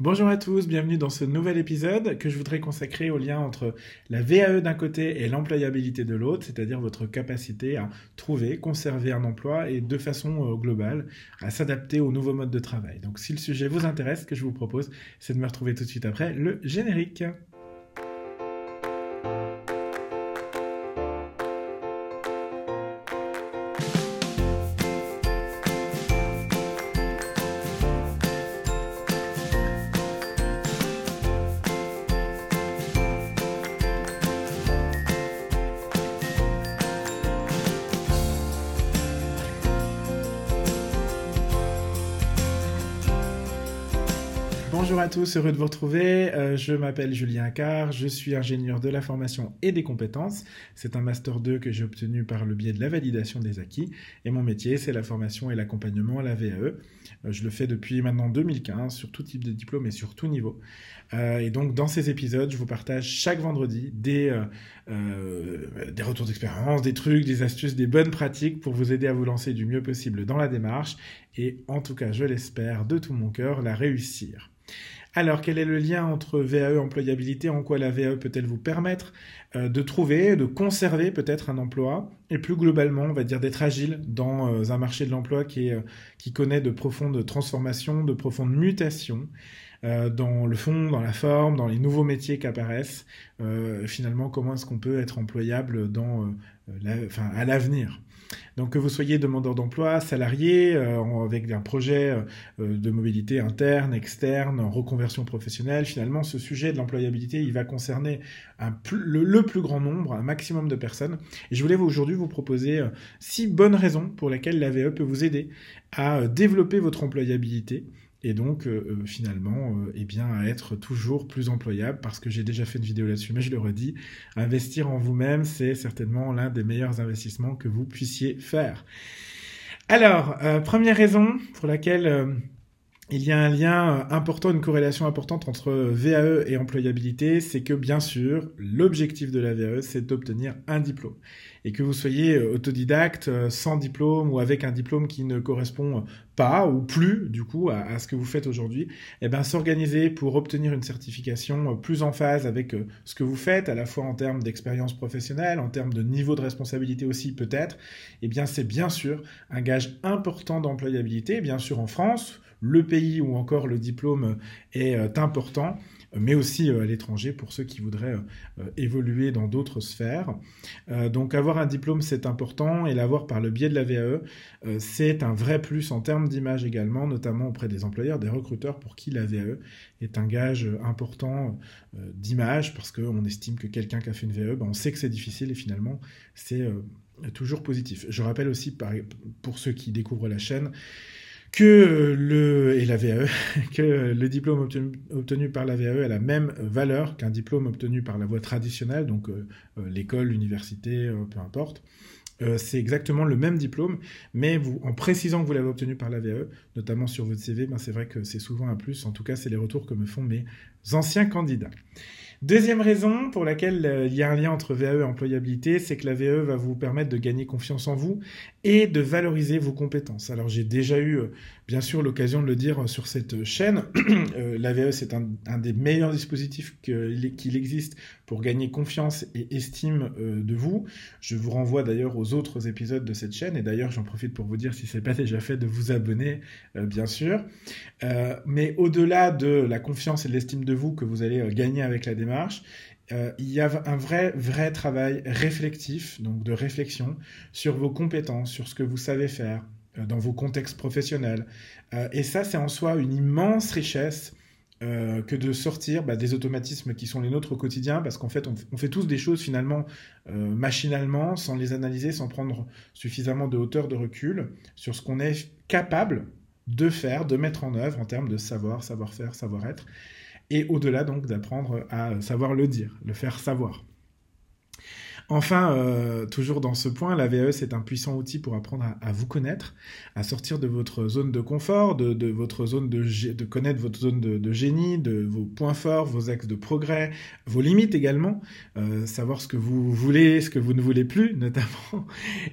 Bonjour à tous, bienvenue dans ce nouvel épisode que je voudrais consacrer au lien entre la VAE d'un côté et l'employabilité de l'autre, c'est-à-dire votre capacité à trouver, conserver un emploi et de façon euh, globale à s'adapter aux nouveaux modes de travail. Donc si le sujet vous intéresse, ce que je vous propose, c'est de me retrouver tout de suite après le générique. Bonjour à tous, heureux de vous retrouver. Euh, je m'appelle Julien Accard, je suis ingénieur de la formation et des compétences. C'est un Master 2 que j'ai obtenu par le biais de la validation des acquis. Et mon métier, c'est la formation et l'accompagnement à la VAE. Euh, je le fais depuis maintenant 2015 sur tout type de diplôme et sur tout niveau. Euh, et donc, dans ces épisodes, je vous partage chaque vendredi des, des retours d'expérience, des trucs, des astuces, des bonnes pratiques pour vous aider à vous lancer du mieux possible dans la démarche et, en tout cas, je l'espère de tout mon cœur, la réussir. Alors, quel est le lien entre VAE employabilité? En quoi la VAE peut-elle vous permettre euh, de trouver, de conserver peut-être un emploi? Et plus globalement, on va dire d'être agile dans euh, un marché de l'emploi qui, euh, qui connaît de profondes transformations, de profondes mutations dans le fond, dans la forme, dans les nouveaux métiers qui apparaissent. finalement, comment est-ce qu'on peut être employable à l'avenir? Donc que vous soyez demandeur d'emploi, salarié, euh, avec un projet euh, de mobilité interne, externe, reconversion professionnelle, finalement ce sujet de l'employabilité, il va concerner le, plus grand nombre, un maximum de personnes. Et je voulais aujourd'hui vous proposer euh, six bonnes raisons pour lesquelles l'AVE peut vous aider à développer votre employabilité et donc euh, euh, finalement euh, eh bien à être toujours plus employable parce que j'ai déjà fait une vidéo là-dessus mais je le redis investir en vous-même c'est certainement l'un des meilleurs investissements que vous puissiez faire. Alors première raison pour laquelle il y a un lien important, une corrélation importante entre VAE et employabilité, c'est que bien sûr, l'objectif de la VAE, c'est d'obtenir un diplôme. Et que vous soyez euh, autodidacte, euh, sans diplôme ou avec un diplôme qui ne correspond pas ou plus du coup à, ce que vous faites aujourd'hui, eh bien s'organiser pour obtenir une certification euh, plus en phase avec ce que vous faites, à la fois en termes d'expérience professionnelle, en termes de niveau de responsabilité aussi peut-être, eh bien c'est bien sûr un gage important d'employabilité, bien sûr en France, le pays où encore le diplôme est important, mais aussi euh, à l'étranger pour ceux qui voudraient euh, évoluer dans d'autres sphères. Euh, donc avoir un diplôme, c'est important, et l'avoir par le biais de la VAE, c'est un vrai plus en termes d'image également, notamment auprès des employeurs, des recruteurs pour qui la VAE est un gage important d'image, parce qu'on estime que quelqu'un qui a fait une VAE, ben on sait que c'est difficile, et finalement, c'est toujours positif. Je rappelle aussi, pour ceux qui découvrent la chaîne, que le et la VAE, que le diplôme obtenu, par la VAE a la même valeur qu'un diplôme obtenu par la voie traditionnelle, donc euh, euh, l'école, l'université, euh, peu importe. c'est exactement le même diplôme, mais vous, en précisant que vous l'avez obtenu par la VAE, notamment sur votre CV, ben c'est vrai que c'est souvent un plus. En tout cas, c'est les retours que me font mes anciens candidats. Deuxième raison pour laquelle euh, il y a un lien entre VAE et employabilité, c'est que la VAE va vous permettre de gagner confiance en vous et de valoriser vos compétences. Alors j'ai déjà eu euh, bien sûr l'occasion de le dire euh, sur cette chaîne. la VAE c'est un, des meilleurs dispositifs qu'il existe pour gagner confiance et estime de vous. Je vous renvoie d'ailleurs aux autres épisodes de cette chaîne et d'ailleurs j'en profite pour vous dire si ce n'est pas déjà fait de vous abonner bien sûr. mais au-delà de la confiance et de l'estime de vous que vous allez gagner avec la euh, il y a un vrai, vrai travail réflectif, donc de réflexion sur vos compétences, sur ce que vous savez faire euh, dans vos contextes professionnels. Euh, et ça, c'est en soi une immense richesse que de sortir bah, des automatismes qui sont les nôtres au quotidien, parce qu'en fait, on, fait tous des choses finalement machinalement, sans les analyser, sans prendre suffisamment de hauteur de recul sur ce qu'on est capable de faire, de mettre en œuvre en termes de savoir, savoir-faire, savoir-être et au-delà donc d'apprendre à savoir le dire, le faire savoir. Enfin, euh, toujours dans ce point, la VAE, c'est un puissant outil pour apprendre à, vous connaître, à sortir de votre zone de confort, de, votre zone de, de connaître votre zone de, génie, de vos points forts, vos axes de progrès, vos limites également, euh, savoir ce que vous voulez, ce que vous ne voulez plus, notamment.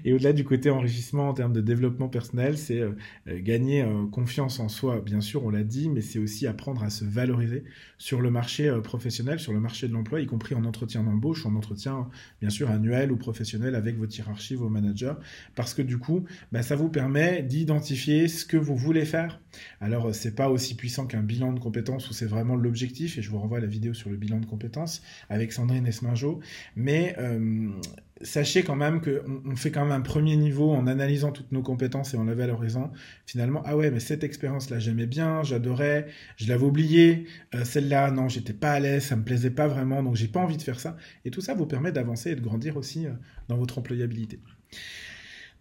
Et au-delà du côté enrichissement en termes de développement personnel, c'est euh, gagner confiance en soi, bien sûr, on l'a dit, mais c'est aussi apprendre à se valoriser sur le marché professionnel, sur le marché de l'emploi, y compris en entretien d'embauche, en entretien, bien sûr, annuel ou professionnel avec votre hiérarchie, vos managers, parce que du coup, bah, ça vous permet d'identifier ce que vous voulez faire. Alors, c'est pas aussi puissant qu'un bilan de compétences où c'est vraiment l'objectif, et je vous renvoie à la vidéo sur le bilan de compétences avec Sandrine Esminjo, mais euh, sachez quand même qu'on on fait quand même un premier niveau en analysant toutes nos compétences et en la l'horizon. Finalement, ah ouais, mais cette expérience-là, j'aimais bien, j'adorais, je l'avais oubliée. Euh, celle-là, non, j'étais pas à l'aise, ça me plaisait pas vraiment, donc j'ai pas envie de faire ça. Et tout ça vous permet d'avancer et de grandir aussi euh, dans votre employabilité.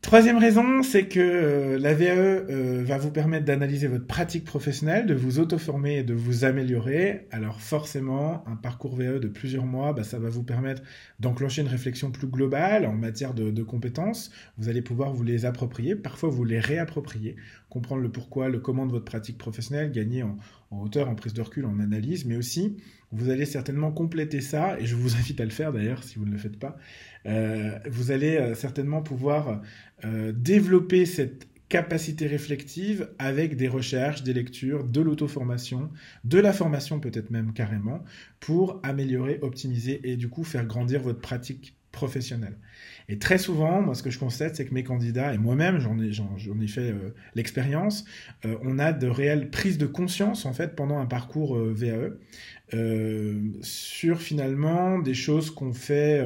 Troisième raison, c'est que euh, la VAE euh, va vous permettre d'analyser votre pratique professionnelle, de vous auto-former et de vous améliorer. Alors forcément, un parcours VAE de plusieurs mois, bah, ça va vous permettre d'enclencher une réflexion plus globale en matière de, compétences. Vous allez pouvoir vous les approprier, parfois vous les réapproprier, comprendre le pourquoi, le comment de votre pratique professionnelle, gagner en, en hauteur, en prise de recul, en analyse, mais aussi vous allez certainement compléter ça, et je vous invite à le faire d'ailleurs si vous ne le faites pas, euh, vous allez euh, certainement pouvoir euh, développer cette capacité réflexive avec des recherches, des lectures, de l'auto-formation, de la formation peut-être même carrément, pour améliorer, optimiser et du coup faire grandir votre pratique professionnelle. Et très souvent, moi ce que je constate, c'est que mes candidats, et moi-même j'en ai, j'en, ai fait l'expérience, on a de réelles prises de conscience en fait pendant un parcours VAE sur finalement des choses qu'on fait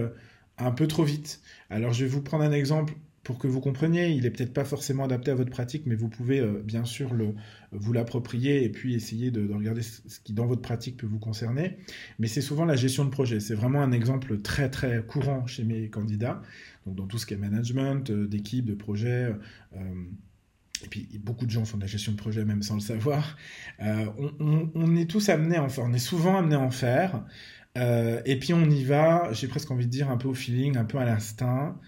un peu trop vite. Alors je vais vous prendre un exemple pour que vous compreniez, il est peut-être pas forcément adapté à votre pratique, mais vous pouvez euh, bien sûr le, vous l'approprier et puis essayer de, regarder ce qui dans votre pratique peut vous concerner. Mais c'est souvent la gestion de projet. C'est vraiment un exemple très très courant chez mes candidats. Donc dans tout ce qui est management, euh, d'équipe, de projet. Euh, et puis beaucoup de gens font de la gestion de projet même sans le savoir. On, est tous amenés à en faire, on est souvent amenés à en faire. Et puis on y va, j'ai presque envie de dire un peu au feeling, un peu à l'instinct,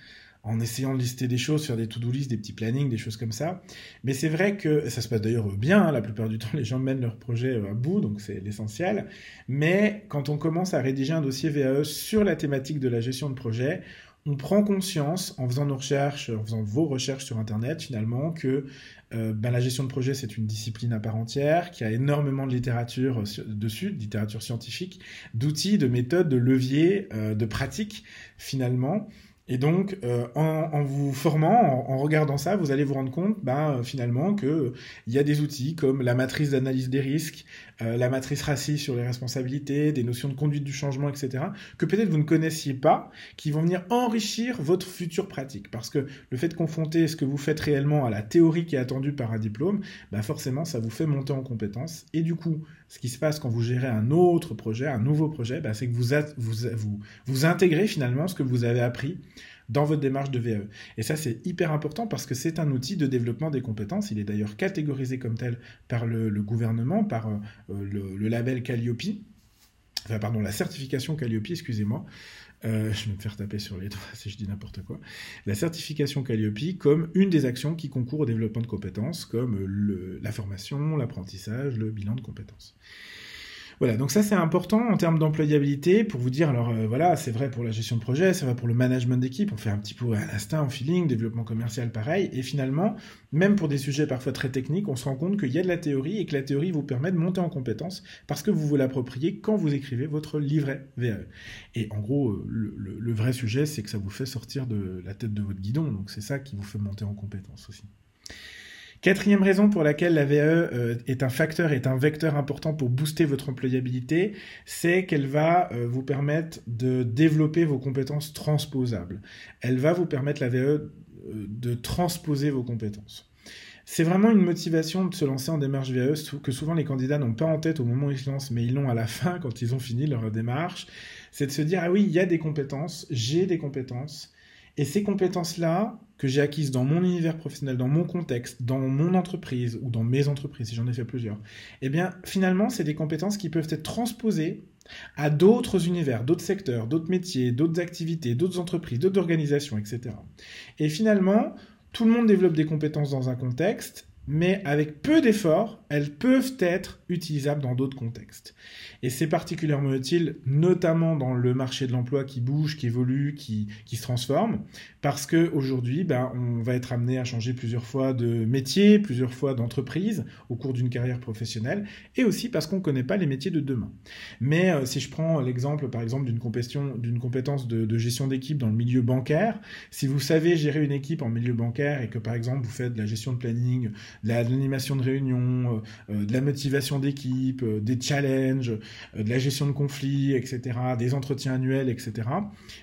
en essayant de lister des choses, faire des to-do list, des petits plannings, des choses comme ça. Mais c'est vrai que ça se passe d'ailleurs bien, hein, la plupart du temps les gens mènent leur projet euh, à bout, donc c'est l'essentiel. Mais quand on commence à rédiger un dossier VAE sur la thématique de la gestion de projet, on prend conscience, en faisant nos recherches, en faisant vos recherches sur Internet, finalement, que euh, ben, la gestion de projet, c'est une discipline à part entière, qui a énormément de littérature euh, dessus, de littérature scientifique, d'outils, de méthodes, de leviers, de pratiques, finalement. Et donc, en, vous formant, en, regardant ça, vous allez vous rendre compte, ben, finalement, qu'il y a des outils comme la matrice d'analyse des risques, euh, la matrice raciste sur les responsabilités, des notions de conduite du changement, etc., que peut-être vous ne connaissiez pas, qui vont venir enrichir votre future pratique. Parce que le fait de confronter ce que vous faites réellement à la théorie qui est attendue par un diplôme, bah forcément, ça vous fait monter en compétence. Et du coup, ce qui se passe quand vous gérez un autre projet, un nouveau projet, bah, c'est que vous, intégrez finalement ce que vous avez appris dans votre démarche de VAE. Et ça, c'est hyper important parce que c'est un outil de développement des compétences. Il est d'ailleurs catégorisé comme tel par le, gouvernement, par euh, le, label Calliope, enfin, pardon, la certification Calliope, excusez-moi. Euh, je vais me faire taper sur les doigts si je dis n'importe quoi. La certification Calliope comme une des actions qui concourent au développement de compétences, comme la formation, l'apprentissage, le bilan de compétences. Voilà, donc ça c'est important en termes d'employabilité pour vous dire, alors euh, voilà, c'est vrai pour la gestion de projet, c'est vrai pour le management d'équipe, on fait un petit peu à l'instinct, en feeling, développement commercial pareil, et finalement, même pour des sujets parfois très techniques, on se rend compte qu'il y a de la théorie et que la théorie vous permet de monter en compétence parce que vous vous l'appropriez quand vous écrivez votre livret VAE. Et en gros, euh, le, le vrai sujet, c'est que ça vous fait sortir de la tête de votre guidon, donc c'est ça qui vous fait monter en compétence aussi. Quatrième raison pour laquelle la VAE euh, est un facteur, est un vecteur important pour booster votre employabilité, c'est qu'elle va euh, vous permettre de développer vos compétences transposables. Elle va vous permettre, la VAE, euh, de transposer vos compétences. C'est vraiment une motivation de se lancer en démarche VAE que souvent les candidats n'ont pas en tête au moment où ils se lancent, mais ils l'ont à la fin quand ils ont fini leur démarche. C'est de se dire, ah oui, il y a des compétences, j'ai des compétences, et ces compétences-là, que j'ai acquises dans mon univers professionnel, dans mon contexte, dans mon entreprise ou dans mes entreprises, si j'en ai fait plusieurs, eh bien, finalement, c'est des compétences qui peuvent être transposées à d'autres univers, d'autres secteurs, d'autres métiers, d'autres activités, d'autres entreprises, d'autres organisations, etc. Et finalement, tout le monde développe des compétences dans un contexte, mais avec peu d'efforts, elles peuvent être utilisables dans d'autres contextes. Et c'est particulièrement utile, notamment dans le marché de l'emploi qui bouge, qui évolue, qui, qui se transforme, parce que aujourd'hui, ben, on va être amené à changer plusieurs fois de métier, plusieurs fois d'entreprise au cours d'une carrière professionnelle, et aussi parce qu'on ne connaît pas les métiers de demain. Mais euh, si je prends l'exemple, par exemple, d'une compétence, de gestion d'équipe dans le milieu bancaire, si vous savez gérer une équipe en milieu bancaire et que, par exemple, vous faites de la gestion de planning, de l'animation de réunion, euh, euh, de la motivation d'équipe, des challenges, euh, de la gestion de conflits, etc., des entretiens annuels, etc.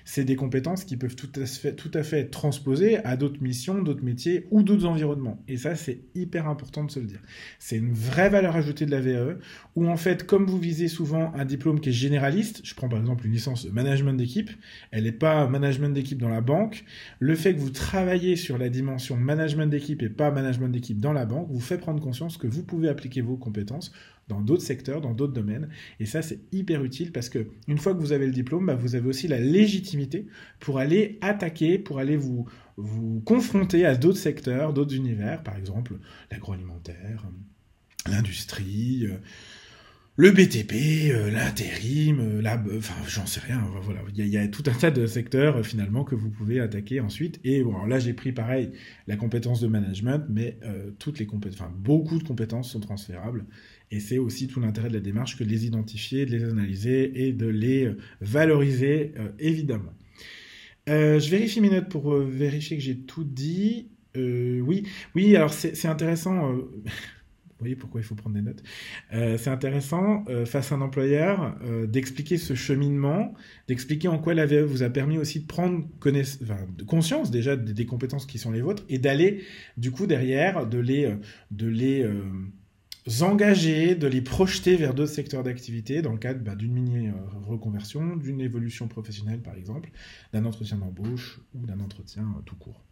C'est des compétences qui peuvent tout à fait, tout à fait être transposées à d'autres missions, d'autres métiers ou d'autres environnements. Et ça, c'est hyper important de se le dire. C'est une vraie valeur ajoutée de la VAE, où en fait, comme vous visez souvent un diplôme qui est généraliste, je prends par exemple une licence de management d'équipe, elle n'est pas management d'équipe dans la banque, le fait que vous travaillez sur la dimension management d'équipe et pas management d'équipe dans la banque, vous fait prendre conscience que vous pouvez appliquer vos compétences dans d'autres secteurs, dans d'autres domaines. Et ça, c'est hyper utile parce que une fois que vous avez le diplôme, bah, vous avez aussi la légitimité pour aller attaquer, pour aller vous, vous confronter à d'autres secteurs, d'autres univers, par exemple l'agroalimentaire, l'industrie. Euh, le BTP, euh, l'intérim, euh, la, enfin j'en sais rien. Voilà, il y, a, tout un tas de secteurs finalement que vous pouvez attaquer ensuite. Et bon, là j'ai pris pareil la compétence de management, mais toutes les compétences, enfin beaucoup de compétences sont transférables. Et c'est aussi tout l'intérêt de la démarche que de les identifier, de les analyser et de les euh, valoriser, euh, évidemment. Euh, je vérifie mes notes pour vérifier que j'ai tout dit. oui, oui, alors c'est intéressant. Voyez pourquoi il faut prendre des notes. c'est intéressant, face à un employeur, d'expliquer ce cheminement, d'expliquer en quoi la VE vous a permis aussi de prendre conscience déjà des, compétences qui sont les vôtres et d'aller, du coup, derrière, de les, de les engager, de les projeter vers d'autres secteurs d'activité dans le cadre bah, d'une mini-reconversion, d'une évolution professionnelle par exemple, d'un entretien d'embauche ou d'un entretien euh, tout court.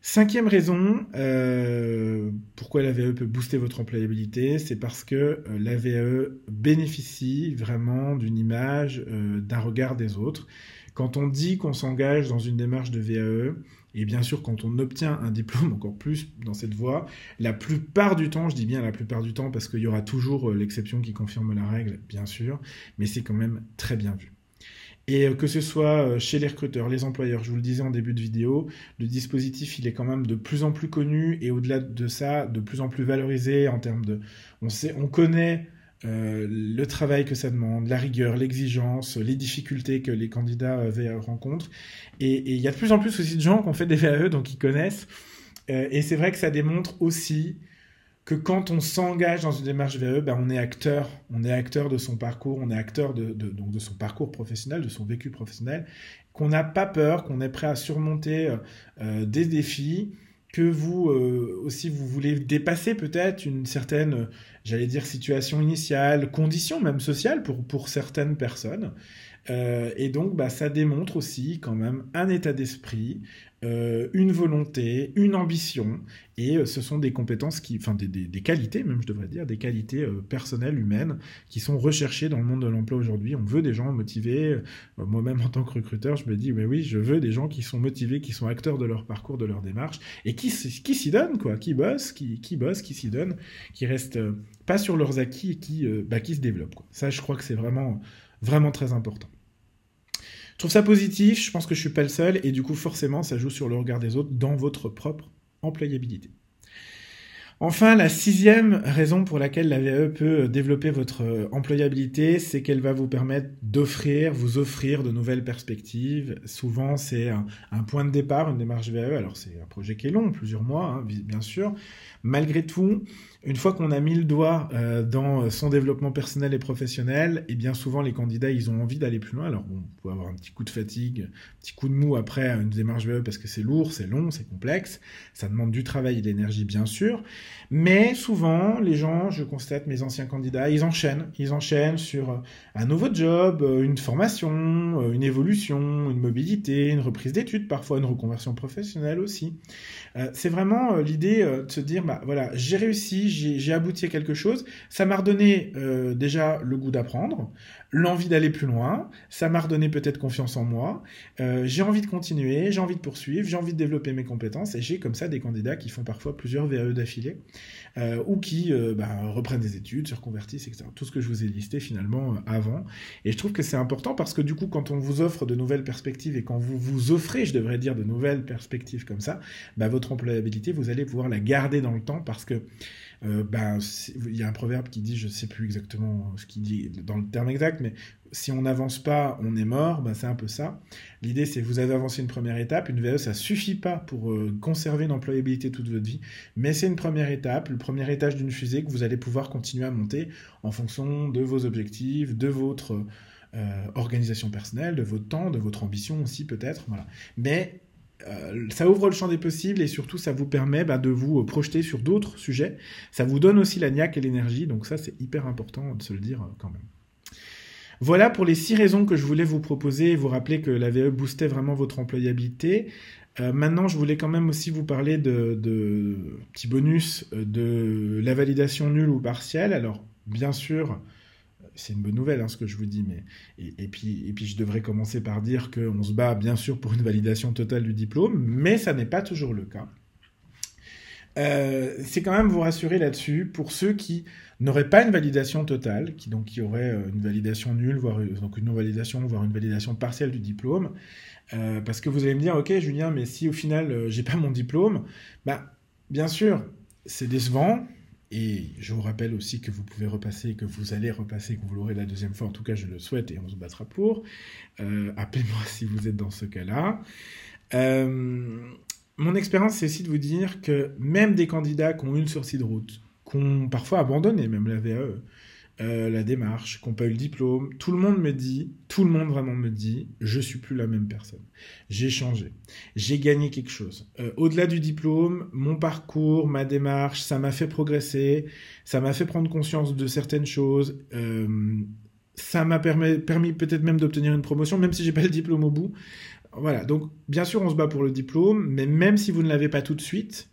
Cinquième raison, euh, pourquoi la VE peut booster votre employabilité, c'est parce que euh, la VE bénéficie vraiment d'une image, d'un regard des autres. Quand on dit qu'on s'engage dans une démarche de VAE, et bien sûr, quand on obtient un diplôme, encore plus dans cette voie, la plupart du temps, je dis bien la plupart du temps, parce qu'il y aura toujours euh, l'exception qui confirme la règle, bien sûr, mais c'est quand même très bien vu. Et euh, que ce soit euh, chez les recruteurs, les employeurs, je vous le disais en début de vidéo, le dispositif, il est quand même de plus en plus connu et au-delà de ça, de plus en plus valorisé en termes de... On, sait, on connaît euh, le travail que ça demande, la rigueur, l'exigence, les difficultés que les candidats euh, VAE rencontrent. Et il y a de plus en plus aussi de gens qui ont fait des VAE, donc ils connaissent. Et c'est vrai que ça démontre aussi que quand on s'engage dans une démarche VAE, ben on est acteur, on est acteur de son parcours, on est acteur de, donc de son parcours professionnel, de son vécu professionnel, qu'on n'a pas peur, qu'on est prêt à surmonter des défis, que vous euh, aussi vous voulez dépasser peut-être une certaine, j'allais dire, situation initiale, condition même sociale pour, pour certaines personnes. Euh, et donc, bah, ça démontre aussi quand même un état d'esprit, euh, une volonté, une ambition, et euh, ce sont des compétences qui, enfin des, qualités même, je devrais dire, des qualités euh, personnelles, humaines, qui sont recherchées dans le monde de l'emploi aujourd'hui. On veut des gens motivés. Moi-même, en tant que recruteur, je me dis, mais oui, je veux des gens qui sont motivés, qui sont acteurs de leur parcours, de leur démarche, et qui, s'y donnent, quoi, qui bossent, qui, qui bossent, qui s'y donnent, qui restent pas sur leurs acquis et qui, bah, qui se développent. Ça, je crois que c'est vraiment, vraiment très important. Je trouve ça positif, je pense que je suis pas le seul, et du coup, forcément, ça joue sur le regard des autres dans votre propre employabilité. Enfin, la sixième raison pour laquelle la VAE peut développer votre employabilité, c'est qu'elle va vous permettre d'offrir, vous offrir de nouvelles perspectives. Souvent, c'est un, point de départ, une démarche VAE. Alors, c'est un projet qui est long, plusieurs mois, hein, bien sûr. Malgré tout, une fois qu'on a mis le doigt euh, dans son développement personnel et professionnel, et eh bien souvent les candidats, ils ont envie d'aller plus loin. Alors on peut avoir un petit coup de fatigue, un petit coup de mou après une démarche VE parce que c'est lourd, c'est long, c'est complexe, ça demande du travail et de l'énergie bien sûr, mais souvent les gens, je constate mes anciens candidats, ils enchaînent, ils enchaînent sur un nouveau job, euh, une formation, euh, une évolution, une mobilité, une reprise d'études, parfois une reconversion professionnelle aussi. c'est vraiment l'idée de se dire, bah voilà, j'ai réussi, j'ai abouti à quelque chose. Ça m'a redonné euh, déjà le goût d'apprendre, l'envie d'aller plus loin. Ça m'a redonné peut-être confiance en moi. Euh, j'ai envie de continuer, j'ai envie de poursuivre, j'ai envie de développer mes compétences. Et j'ai comme ça des candidats qui font parfois plusieurs VAE d'affilée euh, ou qui bah, reprennent des études, se reconvertissent, etc. Tout ce que je vous ai listé finalement avant. Et je trouve que c'est important parce que du coup, quand on vous offre de nouvelles perspectives et quand vous vous offrez, je devrais dire, de nouvelles perspectives comme ça, bah, votre employabilité, vous allez pouvoir la garder dans le temps parce que euh, ben, il y a un proverbe qui dit, je ne sais plus exactement ce qu'il dit dans le terme exact, mais si on n'avance pas, on est mort, ben, c'est un peu ça. L'idée, c'est que vous avez avancé une première étape. Une VE, ça suffit pas pour euh, conserver une employabilité toute votre vie, mais c'est une première étape, le premier étage d'une fusée que vous allez pouvoir continuer à monter en fonction de vos objectifs, de votre euh, organisation personnelle, de votre temps, de votre ambition aussi peut-être. Voilà. Mais euh, ça ouvre le champ des possibles et surtout ça vous permet bah, de vous euh, projeter sur d'autres sujets. Ça vous donne aussi la niaque et l'énergie, donc ça c'est hyper important de se le dire euh, quand même. Voilà pour les six raisons que je voulais vous proposer et vous rappeler que la VE boostait vraiment votre employabilité. maintenant, je voulais quand même aussi vous parler de, petits bonus de la validation nulle ou partielle. Alors, bien sûr, c'est une bonne nouvelle hein, ce que je vous dis, mais et, puis et puis je devrais commencer par dire qu'on se bat bien sûr pour une validation totale du diplôme, mais ça n'est pas toujours le cas. Euh, c'est quand même vous rassurer là-dessus pour ceux qui n'auraient pas une validation totale, qui donc qui auraient euh, une validation nulle, voire donc une non-validation, voire une validation partielle du diplôme, euh, parce que vous allez me dire, ok Julien, mais si au final j'ai pas mon diplôme, bah bien sûr c'est décevant, et je vous rappelle aussi que vous pouvez repasser, que vous allez repasser, que vous l'aurez la deuxième fois. En tout cas, je le souhaite et on se battra pour. Euh, appelez-moi si vous êtes dans ce cas-là. Euh, mon expérience, c'est aussi de vous dire que même des candidats qui ont une sortie de route, qui ont parfois abandonné même la VAE, euh, la démarche, qu'on pas eu le diplôme. Tout le monde me dit, tout le monde vraiment me dit, je suis plus la même personne. J'ai changé. J'ai gagné quelque chose. Euh, au-delà du diplôme, mon parcours, ma démarche, ça m'a fait progresser, ça m'a fait prendre conscience de certaines choses. Euh, ça m'a permis, permis peut-être même d'obtenir une promotion, même si j'ai pas le diplôme au bout. Voilà. Donc, bien sûr, on se bat pour le diplôme, mais même si vous ne l'avez pas tout de suite,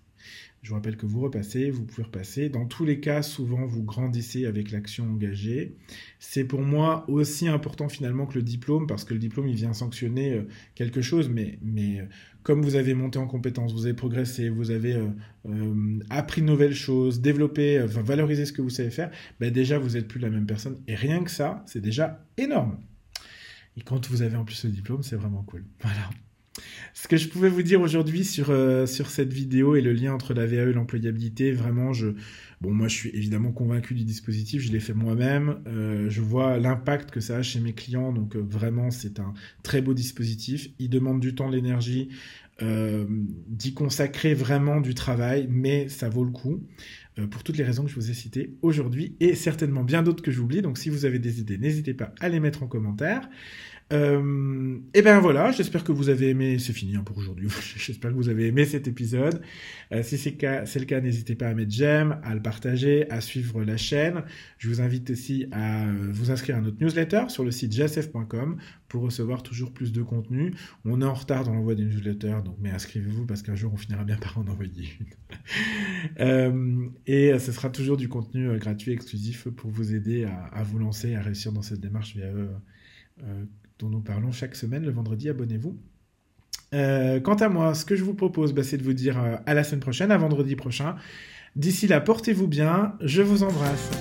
je vous rappelle que vous repassez, vous pouvez repasser. Dans tous les cas, souvent, vous grandissez avec l'action engagée. C'est pour moi aussi important finalement que le diplôme, parce que le diplôme, il vient sanctionner euh, quelque chose, mais, mais euh, comme vous avez monté en compétences, vous avez progressé, vous avez euh, appris de nouvelles choses, développé, valorisé ce que vous savez faire, ben déjà, vous n'êtes plus la même personne. Et rien que ça, c'est déjà énorme. Et quand vous avez en plus le diplôme, c'est vraiment cool. Voilà. Ce que je pouvais vous dire aujourd'hui sur, euh, sur cette vidéo et le lien entre la VAE et l'employabilité, vraiment, je, bon, moi, je suis évidemment convaincu du dispositif, je l'ai fait moi-même, euh, je vois l'impact que ça a chez mes clients, donc euh, vraiment, c'est un très beau dispositif. Il demande du temps, de l'énergie, d'y consacrer vraiment du travail, mais ça vaut le coup pour toutes les raisons que je vous ai citées aujourd'hui et certainement bien d'autres que j'oublie. Donc si vous avez des idées, n'hésitez pas à les mettre en commentaire. Euh, et ben voilà, j'espère que vous avez aimé, c'est fini hein, pour aujourd'hui, j'espère que vous avez aimé cet épisode. Euh, si c'est le cas, n'hésitez pas à mettre j'aime, à le partager, à suivre la chaîne. Je vous invite aussi à euh, vous inscrire à notre newsletter sur le site jsf.com pour recevoir toujours plus de contenu. On est en retard dans l'envoi des newsletters, donc mais inscrivez-vous parce qu'un jour on finira bien par en envoyer une. et ce sera toujours du contenu gratuit exclusif pour vous aider à, à, vous lancer, à réussir dans cette démarche via dont nous parlons chaque semaine le vendredi. Abonnez-vous. Euh, quant à moi, ce que je vous propose, bah, c'est de vous dire euh, à la semaine prochaine, à vendredi prochain. D'ici là, portez-vous bien, je vous embrasse.